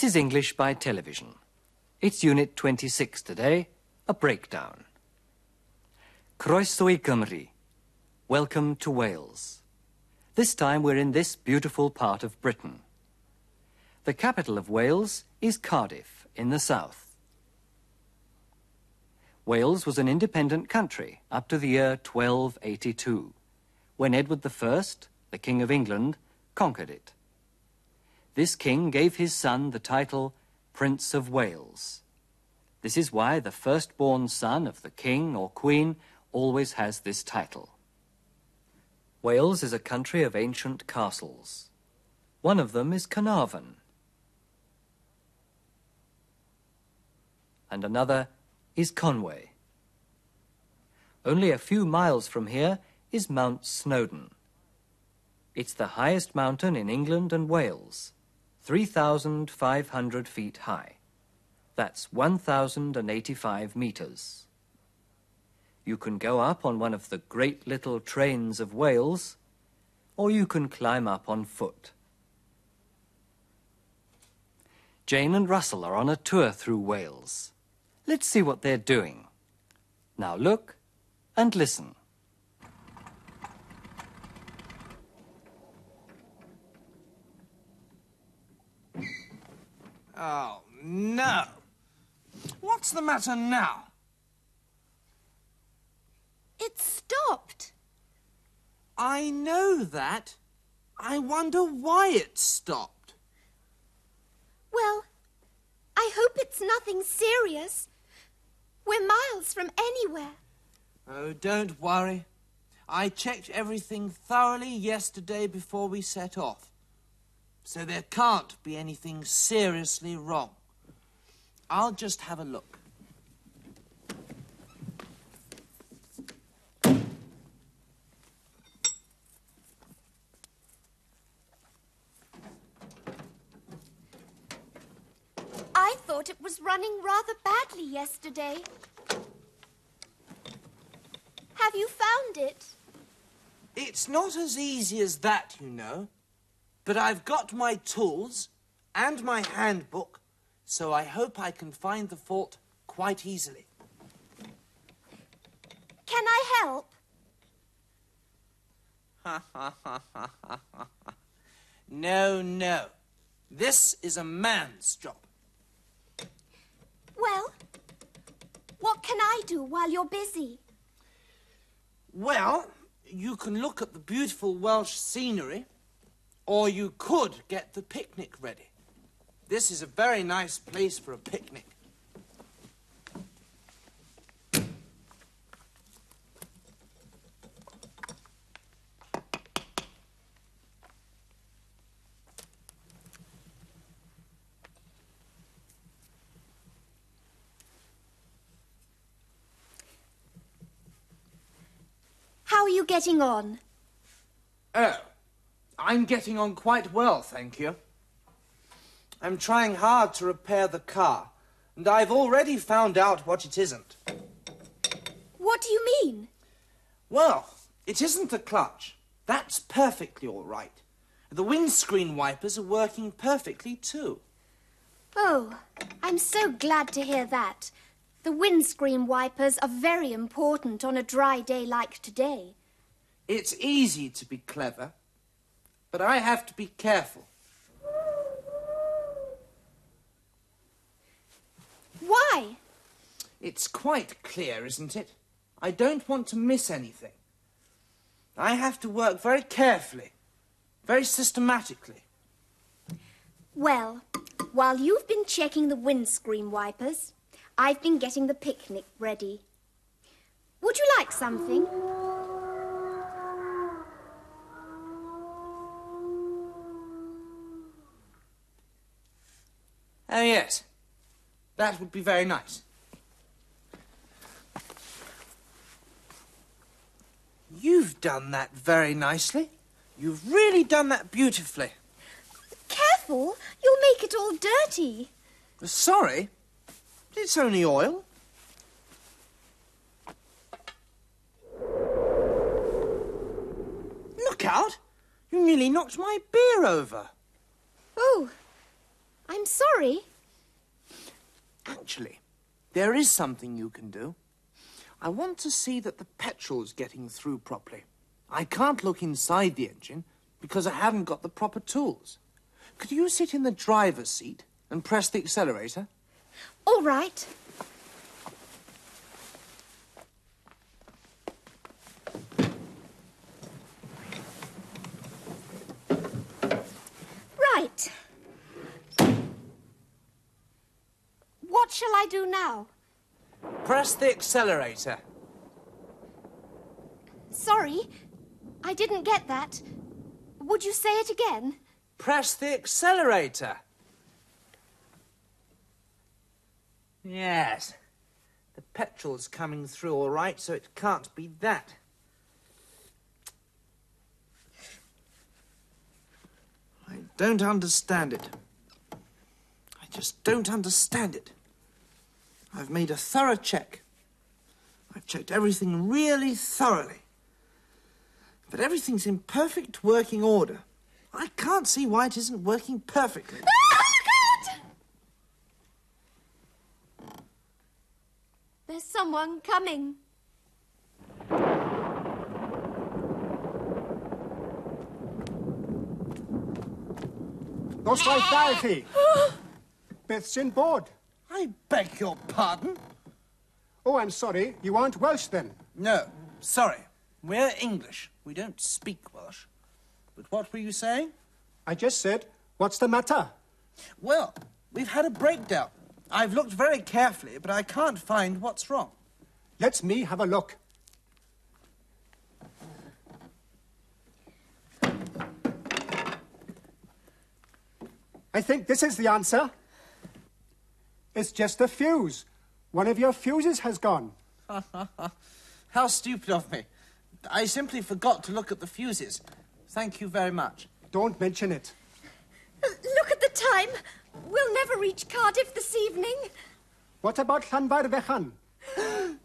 This is English by television. It's Unit 26 today, a breakdown. Croeso i Gymru. Welcome to Wales. This time we're in this beautiful part of Britain. The capital of Wales is Cardiff, in the south. Wales was an independent country up to the year 1282, when Edward I, the King of England, conquered it this king gave his son the title Prince of Wales. This is why the firstborn son of the king or queen always has this title. Wales is a country of ancient castles. One of them is Carnarvon. And another is Conway. Only a few miles from here is Mount Snowdon. It's the highest mountain in England and Wales. 3,500 feet high. That's 1,085 meters. You can go up on one of the great little trains of Wales, or you can climb up on foot. Jane and Russell are on a tour through Wales. Let's see what they're doing. Now look and listen. Oh, no. What's the matter now? It stopped. I know that. I wonder why it stopped. Well, I hope it's nothing serious. We're miles from anywhere. Oh, don't worry. I checked everything thoroughly yesterday before we set off so there can't be anything seriously wrong. I'll just have a look. I thought it was running rather badly yesterday. Have you found it? It's not as easy as that, you know. But I've got my tools and my handbook, so I hope I can find the fault quite easily. Can I help? Ha ha ha ha ha ha. No, no. This is a man's job. Well, what can I do while you're busy? Well, you can look at the beautiful Welsh scenery or you could get the picnic ready. This is a very nice place for a picnic. How are you getting on? Oh, I'm getting on quite well, thank you. I'm trying hard to repair the car, and I've already found out what it isn't. What do you mean? Well, it isn't the clutch. That's perfectly all right. The windscreen wipers are working perfectly too. Oh, I'm so glad to hear that. The windscreen wipers are very important on a dry day like today. It's easy to be clever but I have to be careful. Why? It's quite clear, isn't it? I don't want to miss anything. I have to work very carefully, very systematically. Well, while you've been checking the windscreen wipers, I've been getting the picnic ready. Would you like something? Oh, yes. That would be very nice. You've done that very nicely. You've really done that beautifully. Careful, you'll make it all dirty. Sorry. It's only oil. Look out! You nearly knocked my beer over. I'm sorry. Actually, there is something you can do. I want to see that the petrol's getting through properly. I can't look inside the engine because I haven't got the proper tools. Could you sit in the driver's seat and press the accelerator? All right. Right. What shall I do now? Press the accelerator. Sorry, I didn't get that. Would you say it again? Press the accelerator. Yes. The petrol's coming through all right, so it can't be that. I don't understand it. I just don't understand it. I've made a thorough check. I've checked everything really thoroughly. But everything's in perfect working order. I can't see why it isn't working perfectly. Oh, There's someone coming. Lost Dos ddaeth in i chi. Beth sy'n bod? I beg your pardon? Oh, I'm sorry. You aren't Welsh then. No, sorry. We're English. We don't speak Welsh. But what were you saying? I just said, what's the matter? Well, we've had a breakdown. I've looked very carefully, but I can't find what's wrong. Let me have a look. I think this is the answer. It's just a fuse. One of your fuses has gone. How stupid of me. I simply forgot to look at the fuses. Thank you very much. Don't mention it. Uh, look at the time. We'll never reach Cardiff this evening. What about Llanfair Fechan?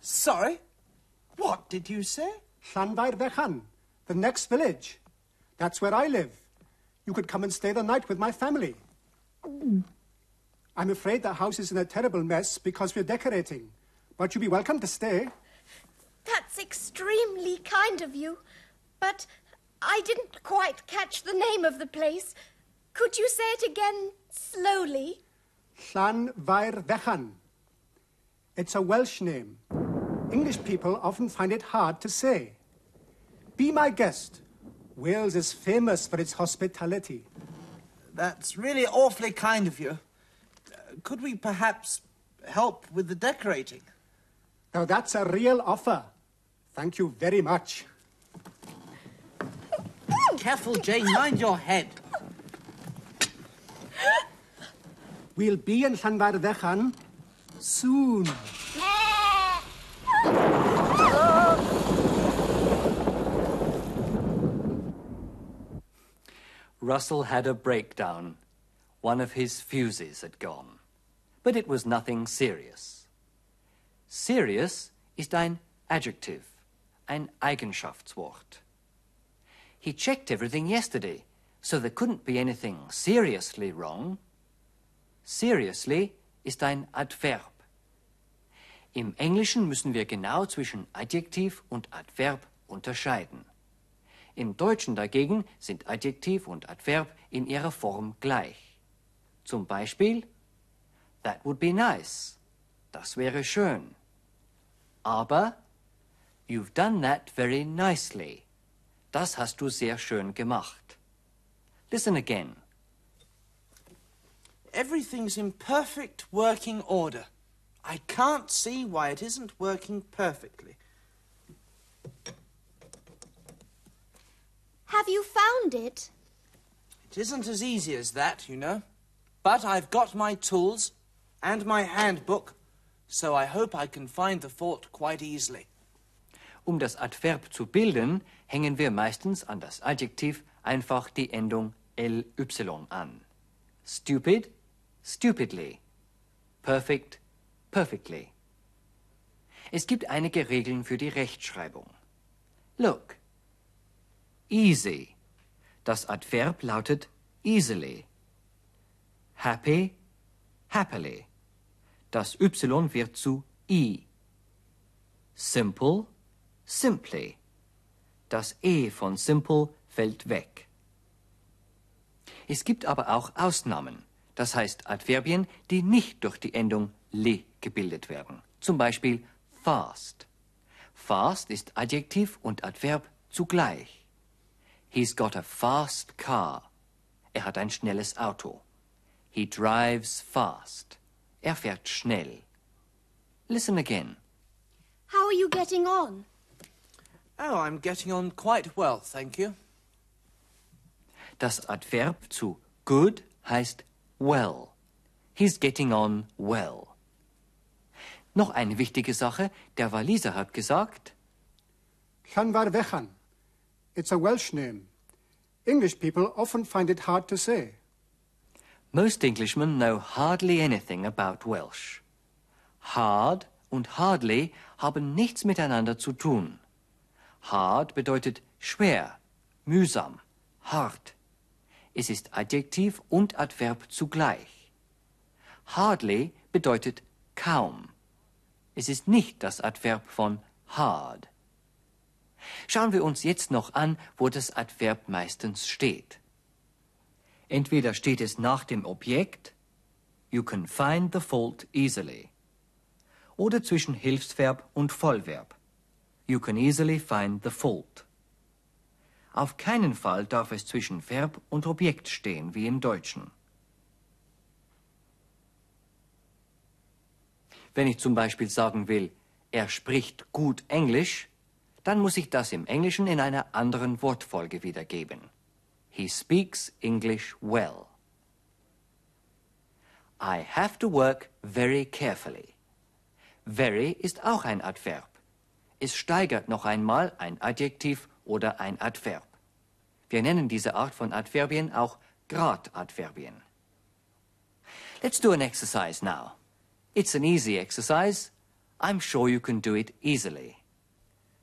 Sorry? What did you say? Llanfair Fechan, the next village. That's where I live. You could come and stay the night with my family. Mm. I'm afraid the house is in a terrible mess because we're decorating. But you'd be welcome to stay. That's extremely kind of you. But I didn't quite catch the name of the place. Could you say it again slowly? Llanfair Fechan. It's a Welsh name. English people often find it hard to say. Be my guest. Wales is famous for its hospitality. That's really awfully kind of you. Could we perhaps help with the decorating? Now that's a real offer. Thank you very much. Careful, Jane. Mind your head. We'll be in Llanfair Fechan soon. Russell had a breakdown. One of his fuses had gone. But it was nothing serious. Serious ist ein Adjective, ein Eigenschaftswort. He checked everything yesterday, so there couldn't be anything seriously wrong. Seriously ist ein Adverb. Im Englischen müssen wir genau zwischen Adjektiv und Adverb unterscheiden. Im Deutschen dagegen sind Adjektiv und Adverb in ihrer Form gleich. Zum Beispiel, that would be nice. Das wäre schön. Aber, you've done that very nicely. Das hast du sehr schön gemacht. Listen again. Everything's in perfect working order. I can't see why it isn't working perfectly. Have you found it? It isn't as easy as that, you know. But I've got my tools and my handbook, so I hope I can find the fault quite easily. Um das Adverb zu bilden, hängen wir meistens an das Adjektiv einfach die Endung ly an. Stupid, stupidly. Perfect, perfectly. Es gibt einige Regeln für die Rechtschreibung. Look. Easy. Das Adverb lautet easily. Happy, happily. Das Y wird zu I. Simple, simply. Das E von simple fällt weg. Es gibt aber auch Ausnahmen, das heißt Adverbien, die nicht durch die Endung le gebildet werden. Zum Beispiel fast. Fast ist Adjektiv und Adverb zugleich. He's got a fast car. Er hat ein schnelles Auto. He drives fast. Er fährt schnell. Listen again. How are you getting on? Oh, I'm getting on quite well, thank you. Das Adverb zu good heißt well. He's getting on well. Noch eine wichtige Sache. Der Waliser hat gesagt, Llanfarfechan. It's a Welsh name. English people often find it hard to say. Most Englishmen know hardly anything about Welsh. Hard und hardly haben nichts miteinander zu tun. Hard bedeutet schwer, mühsam, hart. Es ist Adjektiv und Adverb zugleich. Hardly bedeutet kaum. Es ist nicht das Adverb von hard. Schauen wir uns jetzt noch an, wo das Adverb meistens steht. Entweder steht es nach dem Objekt, you can find the fault easily, oder zwischen Hilfsverb und Vollverb, you can easily find the fault. Auf keinen Fall darf es zwischen Verb und Objekt stehen, wie im Deutschen. Wenn ich zum Beispiel sagen will, er spricht gut Englisch, dann muss ich das im Englischen in einer anderen Wortfolge wiedergeben. He speaks English well. I have to work very carefully. Very ist auch ein Adverb. Es steigert noch einmal ein Adjektiv oder ein Adverb. Wir nennen diese Art von Adverbien auch Gradadverbien. Let's do an exercise now. It's an easy exercise. I'm sure you can do it easily.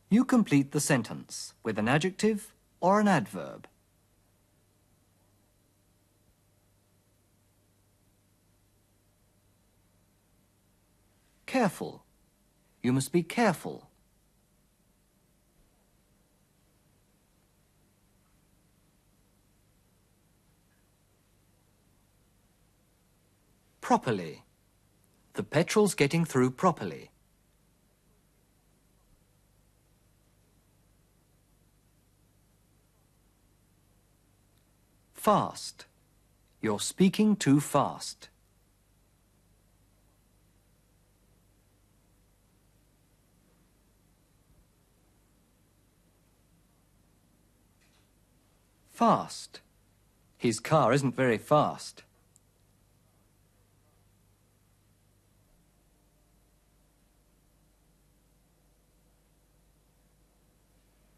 You complete the sentence with an adjective or an adverb. Careful. You must be careful. Properly. The petrol's getting through properly. Fast. You're speaking too fast. Fast. His car isn't very fast.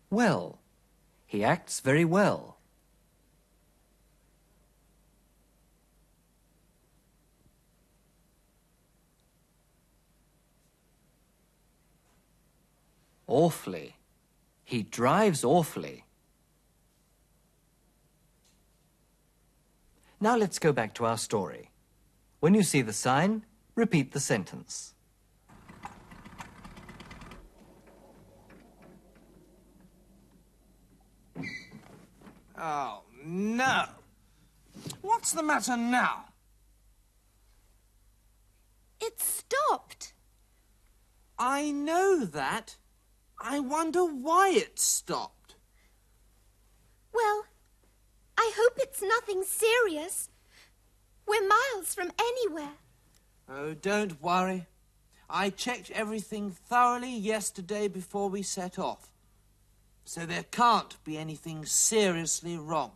Well. He acts very well. Awfully. He drives awfully. Now let's go back to our story. When you see the sign, repeat the sentence. Oh, no. What's the matter now? It stopped. I know that. I wonder why it stopped. Well, I hope it's nothing serious. We're miles from anywhere. Oh, don't worry. I checked everything thoroughly yesterday before we set off. So there can't be anything seriously wrong.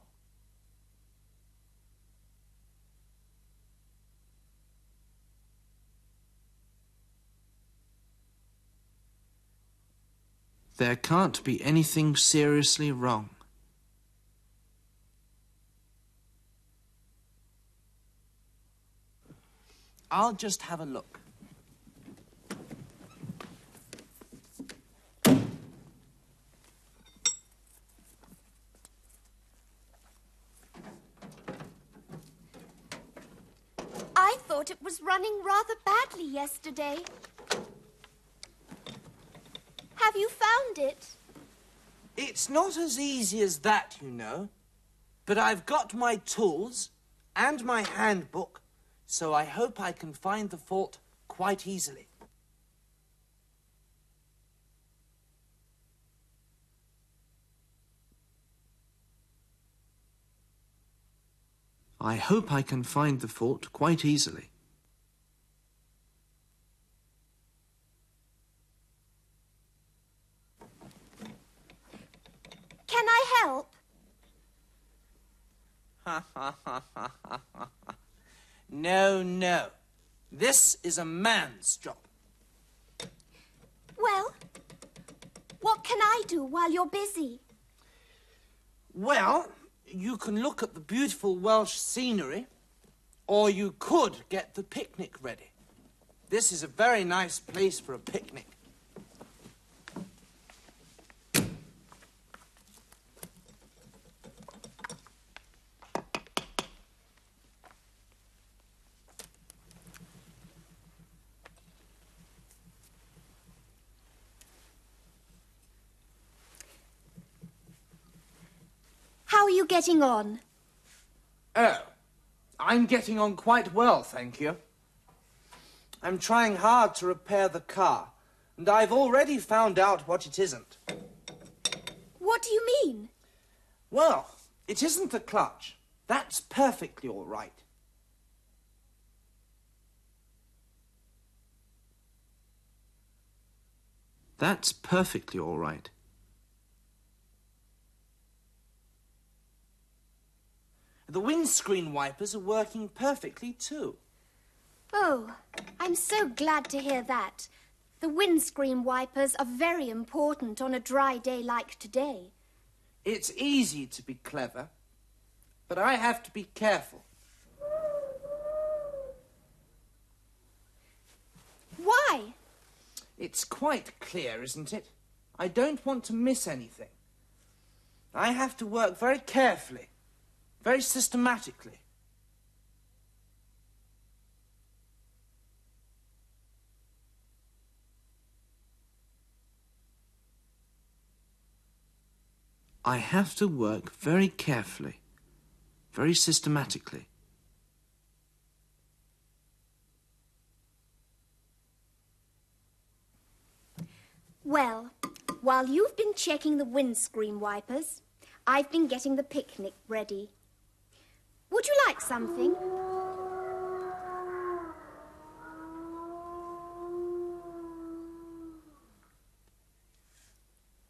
There can't be anything seriously wrong. I'll just have a look. I thought it was running rather badly yesterday. Have you found it? It's not as easy as that, you know. But I've got my tools and my handbook, so I hope I can find the fault quite easily. I hope I can find the fault quite easily. Can I help? no, no. This is a man's job. Well, what can I do while you're busy? Well, you can look at the beautiful Welsh scenery, or you could get the picnic ready. This is a very nice place for a picnic. You getting on? Oh, I'm getting on quite well, thank you. I'm trying hard to repair the car, and I've already found out what it isn't. What do you mean? Well, it isn't the clutch. That's perfectly all right. That's perfectly all right. The windscreen wipers are working perfectly too. Oh, I'm so glad to hear that. The windscreen wipers are very important on a dry day like today. It's easy to be clever, but I have to be careful. Why? It's quite clear, isn't it? I don't want to miss anything. I have to work very carefully, very systematically. I have to work very carefully, very systematically. Well, while you've been checking the windscreen wipers, I've been getting the picnic ready. Would you like something?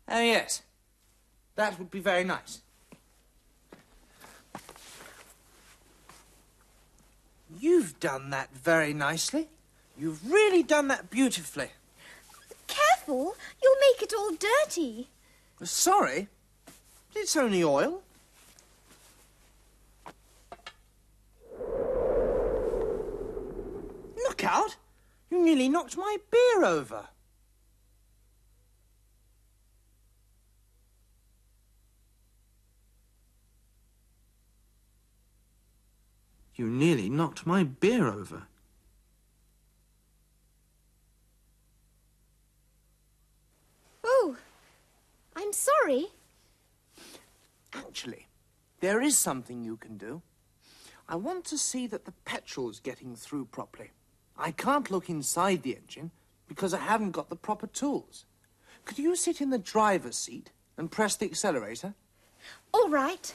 Oh, yes. That would be very nice. You've done that very nicely. You've really done that beautifully. Careful, you'll make it all dirty. Sorry. It's only oil. Look out! You nearly knocked my beer over. You nearly knocked my beer over. Oh, I'm sorry. Actually, there is something you can do. I want to see that the petrol's getting through properly. I can't look inside the engine because I haven't got the proper tools. Could you sit in the driver's seat and press the accelerator? All right.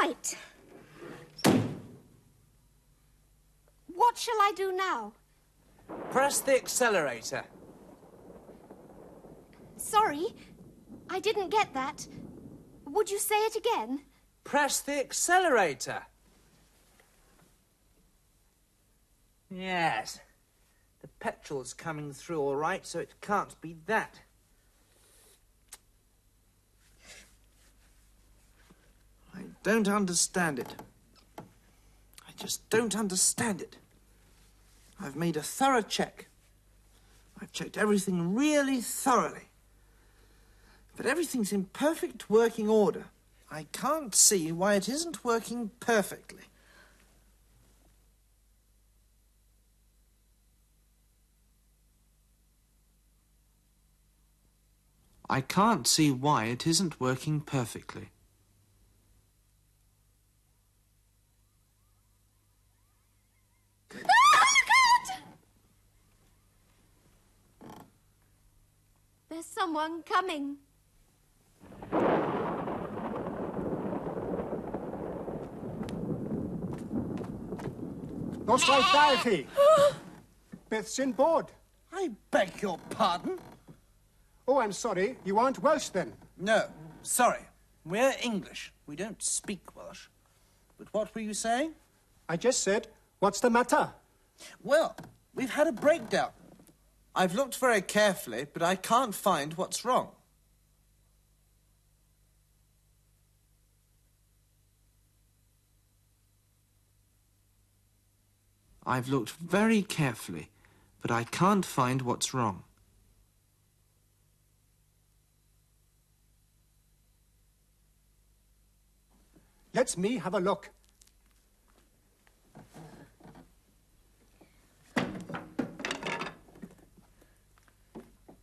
Right. What shall I do now? Press the accelerator. Sorry, I didn't get that. Would you say it again? Press the accelerator. Yes. The petrol's coming through all right, so it can't be that. I don't understand it. I just don't understand it. I've made a thorough check. I've checked everything really thoroughly. But everything's in perfect working order. I can't see why it isn't working perfectly. I can't see why it isn't working perfectly. There's someone coming. Nos rhaid da i chi. Beth? I beg your pardon? Oh, I'm sorry. You aren't Welsh then. No, sorry. We're English. We don't speak Welsh. But what were you saying? I just said, what's the matter? Well, we've had a breakdown. I've looked very carefully, but I can't find what's wrong. I've looked very carefully, but I can't find what's wrong. Let's me have a look.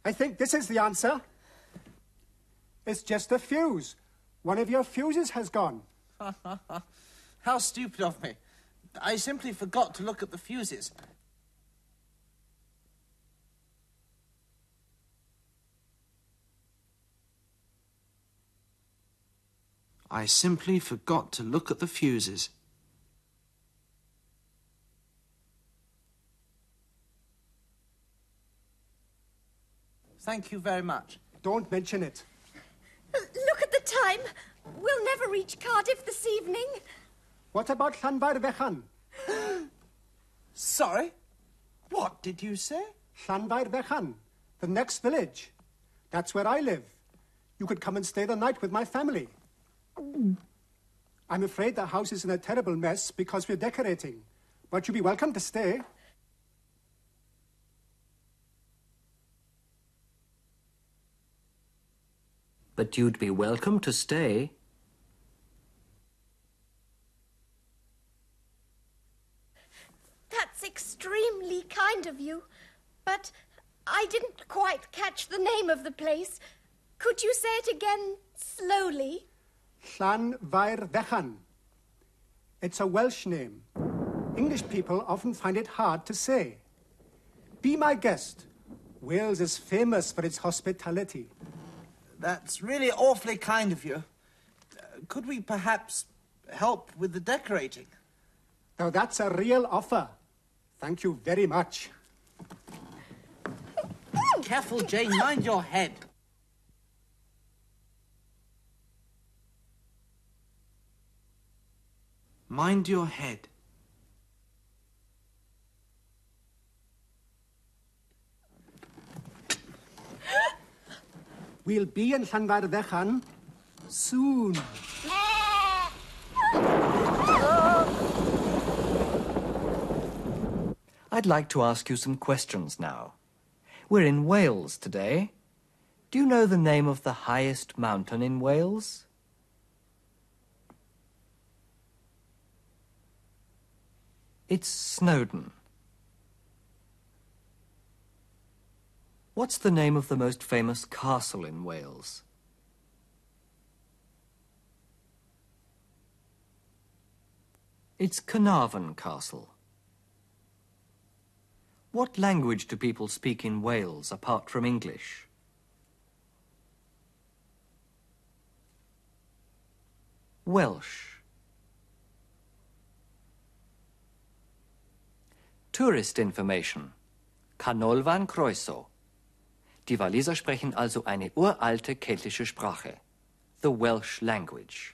I think this is the answer. It's just a fuse. One of your fuses has gone. How stupid of me. I simply forgot to look at the fuses. I simply forgot to look at the fuses. Thank you very much. Don't mention it. Look at the time. We'll never reach Cardiff this evening. What about Llanfair Fechan? Sorry? What did you say? Llanfair Fechan, the next village. That's where I live. You could come and stay the night with my family. I'm afraid the house is in a terrible mess because we're decorating. But you'd be welcome to stay. But you'd be welcome to stay. That's extremely kind of you. But I didn't quite catch the name of the place. Could you say it again slowly? Llanfair Fechan. It's a Welsh name. English people often find it hard to say. Be my guest. Wales is famous for its hospitality. That's really awfully kind of you. Uh, could we perhaps help with the decorating? Now that's a real offer. Thank you very much. Careful, Jane. Mind your head. Mind your head. We'll be in Llanfair Fechan soon. I'd like to ask you some questions now. We're in Wales today. Do you know the name of the highest mountain in Wales? It's Snowdon. What's the name of the most famous castle in Wales? It's Carnarvon Castle. What language do people speak in Wales apart from English? Welsh. Tourist information. Canolfan Croeso. Die Waliser sprechen also eine uralte keltische Sprache. The Welsh language.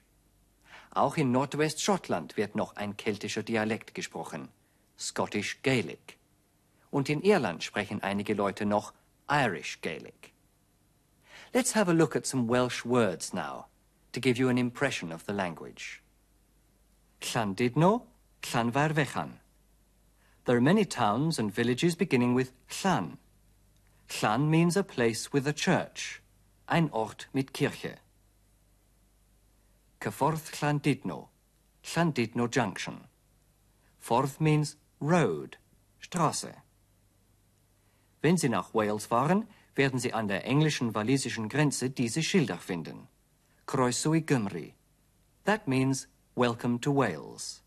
Auch in Nordwestschottland wird noch ein keltischer Dialekt gesprochen. Scottish Gaelic. Und in Irland sprechen einige Leute noch Irish Gaelic. Let's have a look at some Welsh words now to give you an impression of the language. Llandudno, Llanfair Fechan. There are many towns and villages beginning with Llan. Llan means a place with a church. ein Ort mit Kirche. Cyffordd Llandudno, Llandudno Junction. Ffordd means road, Straße. Wenn Sie nach Wales fahren, werden Sie an der englischen-walisischen Grenze diese Schilder finden. Croeso i Gymru. That means welcome to Wales.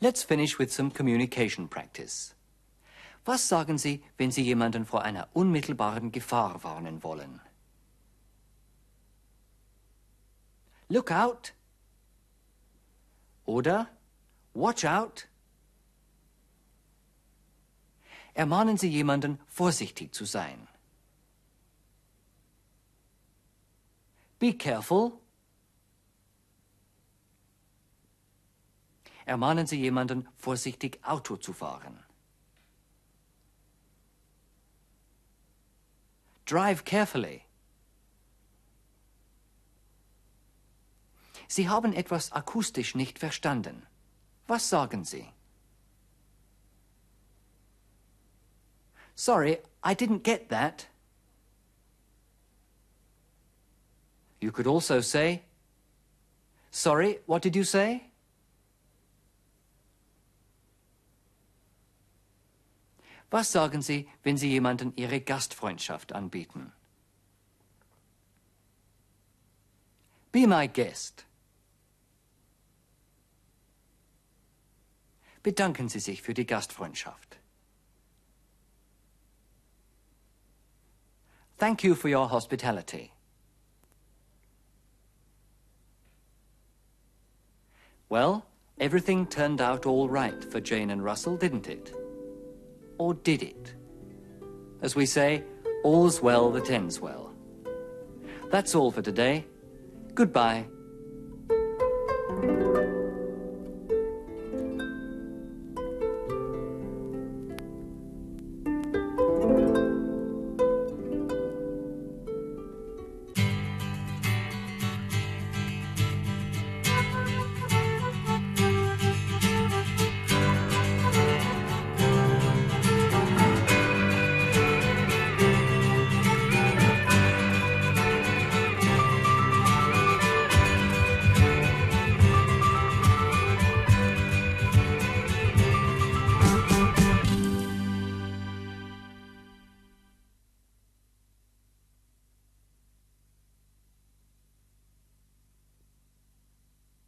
Let's finish with some communication practice. Was sagen Sie, wenn Sie jemanden vor einer unmittelbaren Gefahr warnen wollen? Look out! Oder Watch out! Ermahnen Sie jemanden, vorsichtig zu sein. Be careful. Ermahnen Sie jemanden, vorsichtig Auto zu fahren. Drive carefully. Sie haben etwas akustisch nicht verstanden. Was sagen Sie? Sorry, I didn't get that. You could also say, Sorry, what did you say? Was sagen Sie, wenn Sie jemanden Ihre Gastfreundschaft anbieten? Be my guest. Bedanken Sie sich für die Gastfreundschaft. Thank you for your hospitality. Well, everything turned out all right for Jane and Russell, didn't it? Or did it? As we say, all's well that ends well. That's all for today. Goodbye